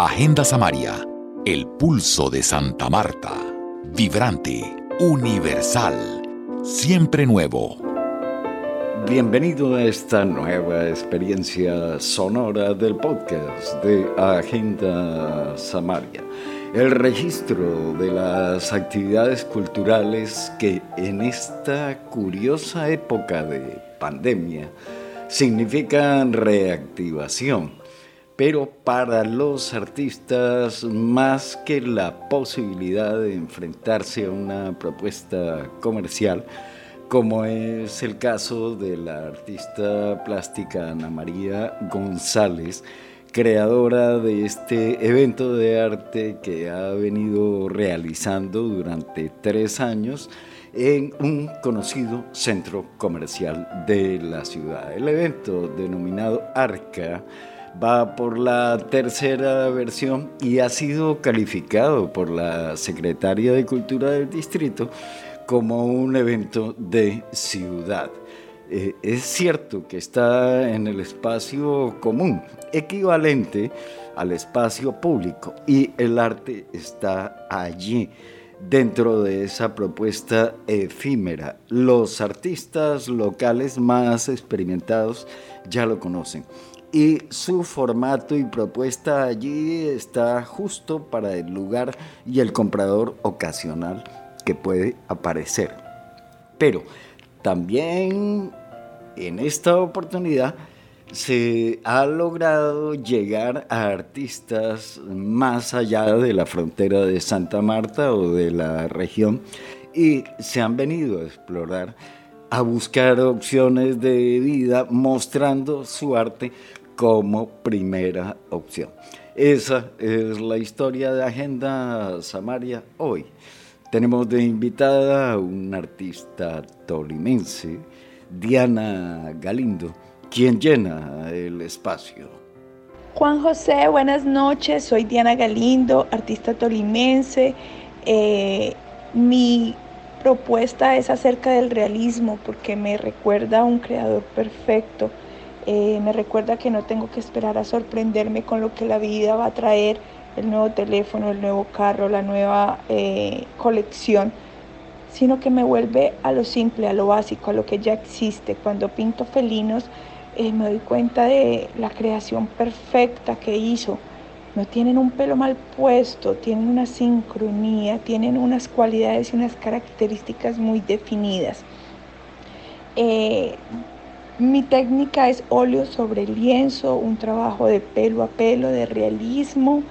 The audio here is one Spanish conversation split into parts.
Agenda Samaria, el pulso de Santa Marta, vibrante, universal, siempre nuevo. Bienvenido a esta nueva experiencia sonora del podcast de Agenda Samaria, el registro de las actividades culturales que en esta curiosa época de pandemia significan reactivación pero para los artistas más que la posibilidad de enfrentarse a una propuesta comercial, como es el caso de la artista plástica Ana María González, creadora de este evento de arte que ha venido realizando durante tres años en un conocido centro comercial de la ciudad. El evento denominado Arca va por la tercera versión y ha sido calificado por la Secretaría de Cultura del Distrito como un evento de ciudad. Eh, es cierto que está en el espacio común, equivalente al espacio público, y el arte está allí, dentro de esa propuesta efímera. Los artistas locales más experimentados ya lo conocen y su formato y propuesta allí está justo para el lugar y el comprador ocasional que puede aparecer. Pero también en esta oportunidad se ha logrado llegar a artistas más allá de la frontera de Santa Marta o de la región y se han venido a explorar, a buscar opciones de vida mostrando su arte como primera opción. Esa es la historia de Agenda Samaria hoy. Tenemos de invitada a una artista tolimense, Diana Galindo, quien llena el espacio. Juan José, buenas noches. Soy Diana Galindo, artista tolimense. Eh, mi propuesta es acerca del realismo porque me recuerda a un creador perfecto eh, me recuerda que no tengo que esperar a sorprenderme con lo que la vida va a traer, el nuevo teléfono, el nuevo carro, la nueva eh, colección, sino que me vuelve a lo simple, a lo básico, a lo que ya existe. Cuando pinto felinos, eh, me doy cuenta de la creación perfecta que hizo. No tienen un pelo mal puesto, tienen una sincronía, tienen unas cualidades y unas características muy definidas. Mi técnica es óleo sobre lienzo, un trabajo de pelo a pelo, de realismo.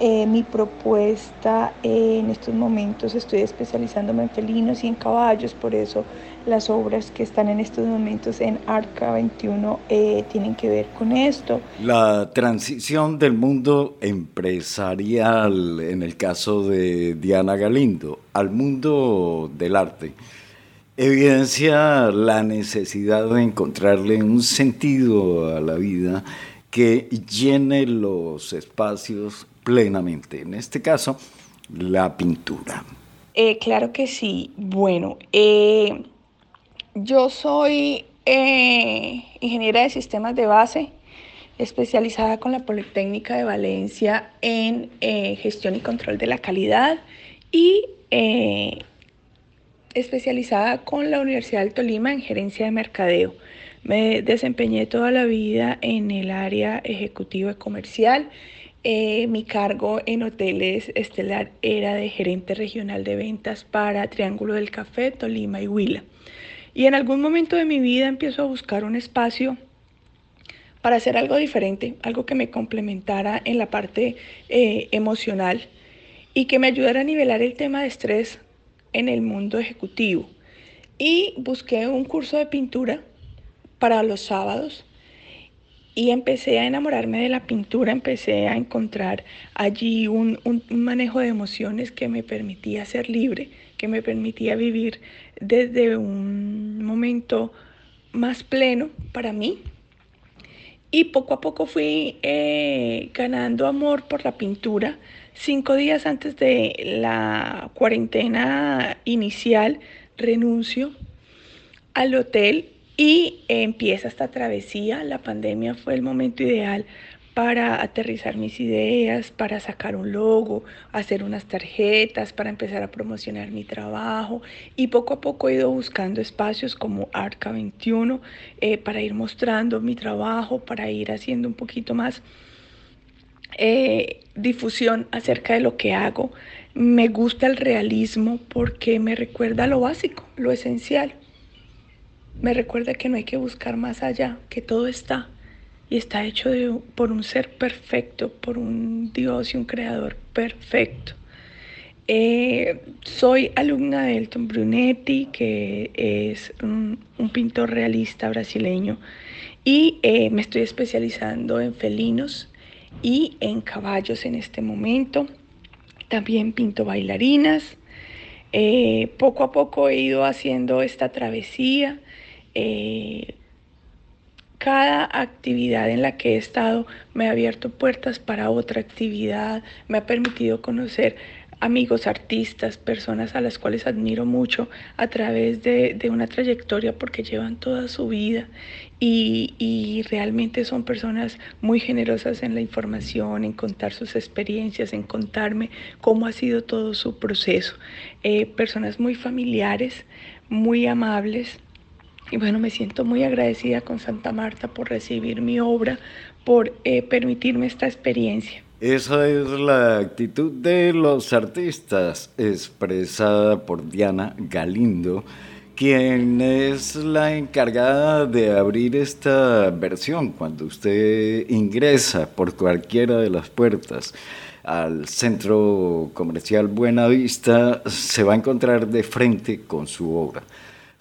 Eh, mi propuesta eh, en estos momentos estoy especializándome en felinos y en caballos, por eso las obras que están en estos momentos en Arca 21 eh, tienen que ver con esto. La transición del mundo empresarial, en el caso de Diana Galindo, al mundo del arte evidencia la necesidad de encontrarle un sentido a la vida que llene los espacios plenamente. En este caso, la pintura. Eh, claro que sí. Bueno, eh, yo soy eh, ingeniera de sistemas de base, especializada con la Politécnica de Valencia en gestión y control de la calidad y especializada con la Universidad del Tolima en gerencia de mercadeo. Me desempeñé toda la vida en el área ejecutiva y comercial. Eh, mi cargo en hoteles estelar era de gerente regional de ventas para Triángulo del Café, Tolima y Huila. Y en algún momento de mi vida empiezo a buscar un espacio para hacer algo diferente, algo que me complementara en la parte eh, emocional y que me ayudara a nivelar el tema de estrés en el mundo ejecutivo y busqué un curso de pintura para los sábados y empecé a enamorarme de la pintura, empecé a encontrar allí un, manejo de emociones que me permitía ser libre, que me permitía vivir desde un momento más pleno para mí. Y poco a poco fui eh, ganando amor por la pintura, Cinco días antes de la cuarentena inicial, renuncio al hotel y empieza esta travesía. La pandemia fue el momento ideal para aterrizar mis ideas, para sacar un logo, hacer unas tarjetas, para empezar a promocionar mi trabajo. Y poco a poco he ido buscando espacios como Arca 21 eh, para ir mostrando mi trabajo, para ir haciendo un poquito más eh, difusión acerca de lo que hago. Me gusta el realismo porque me recuerda lo básico, lo esencial. Me recuerda que no hay que buscar más allá, que todo está y está hecho por un ser perfecto, por un Dios y un creador perfecto. Eh, soy alumna de Elton Brunetti, que es un, pintor realista brasileño, y eh, me estoy especializando en felinos y en caballos en este momento. También pinto bailarinas. Eh, poco a poco he ido haciendo esta travesía cada actividad en la que he estado me ha abierto puertas para otra actividad, me ha permitido conocer amigos artistas, personas a las cuales admiro mucho a través de, una trayectoria porque llevan toda su vida y, realmente son personas muy generosas en la información, en contar sus experiencias, en contarme cómo ha sido todo su proceso. Eh, personas muy familiares, muy amables, y bueno, me siento muy agradecida con Santa Marta por recibir mi obra, por eh, permitirme esta experiencia. Esa es la actitud de los artistas expresada por Diana Galindo, quien es la encargada de abrir esta versión cuando usted ingresa por cualquiera de las puertas al centro comercial Buena Vista, se va a encontrar de frente con su obra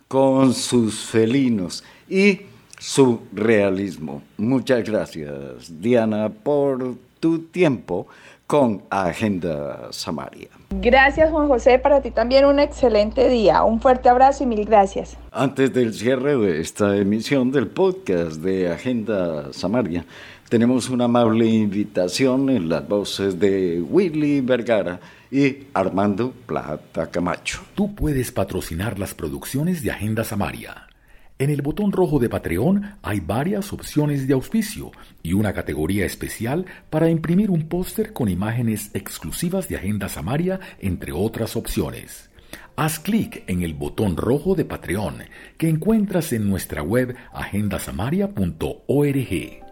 con sus felinos y su realismo. Muchas gracias, Diana, por tu tiempo con Agenda Samaria. Gracias, Juan José. Para ti también un excelente día. Un fuerte abrazo y mil gracias. Antes del cierre de esta emisión del podcast de Agenda Samaria, tenemos una amable invitación en las voces de Willy Vergara y Armando Plata Camacho. Tú puedes patrocinar las producciones de Agenda Samaria. En el botón rojo de Patreon hay varias opciones de auspicio y una categoría especial para imprimir un póster con imágenes exclusivas de Agenda Samaria, entre otras opciones. Haz clic en el botón rojo de Patreon que encuentras en nuestra web agendasamaria.org.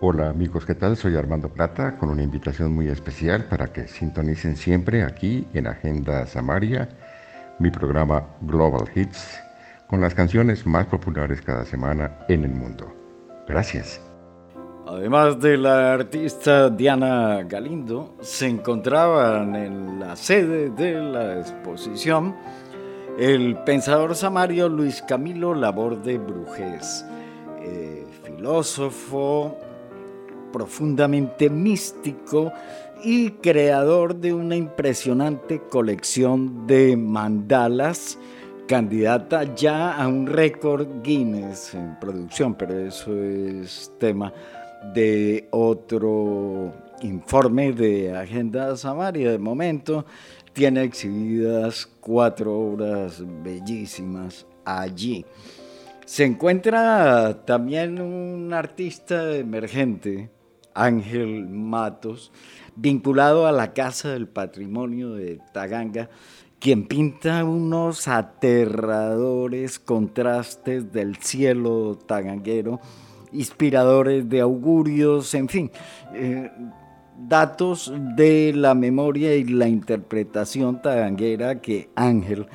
Hola amigos, ¿qué tal? Soy Armando Plata con una invitación muy especial para que sintonicen siempre aquí en Agenda Samaria, mi programa Global Hits, con las canciones más populares cada semana en el mundo. Gracias. Además de la artista Diana Galindo, se encontraban en la sede de la exposición el pensador samario Luis Camilo Laborde Brujes, eh, filósofo, profundamente místico y creador de una impresionante colección de mandalas, candidata ya a un récord Guinness en producción, pero eso es tema de otro informe de Agenda Samaria. De momento tiene exhibidas cuatro obras bellísimas allí. Se encuentra también un artista emergente Ángel Matos, vinculado a la Casa del Patrimonio de Taganga, quien pinta unos aterradores contrastes del cielo taganguero, inspiradores de augurios, en fin, eh, datos de la memoria y la interpretación taganguera que Ángel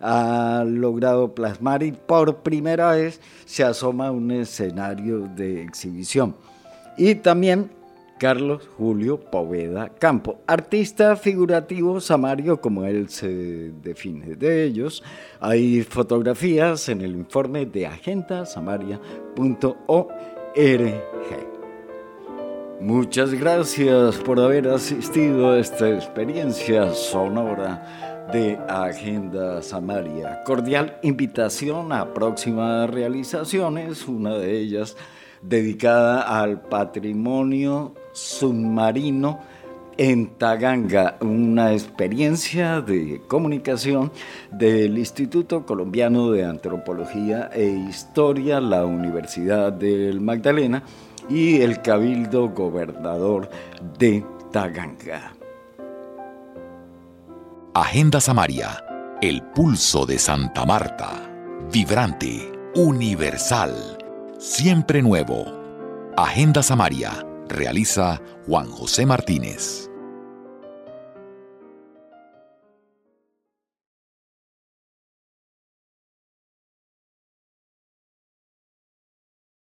ha logrado plasmar y por primera vez se asoma a un escenario de exhibición y también Carlos Julio Poveda Campo, artista figurativo samario como él se define. De ellos hay fotografías en el informe de agendasamaria.org. Muchas gracias por haber asistido a esta experiencia sonora de Agenda Samaria. Cordial invitación a próximas realizaciones, una de ellas dedicada al patrimonio submarino en Taganga, una experiencia de comunicación del Instituto Colombiano de Antropología e Historia, la Universidad del Magdalena, y el Cabildo Gobernador de Taganga. Agenda Samaria, el pulso de Santa Marta, vibrante, universal, siempre nuevo. Agenda Samaria, realiza Juan José Martínez.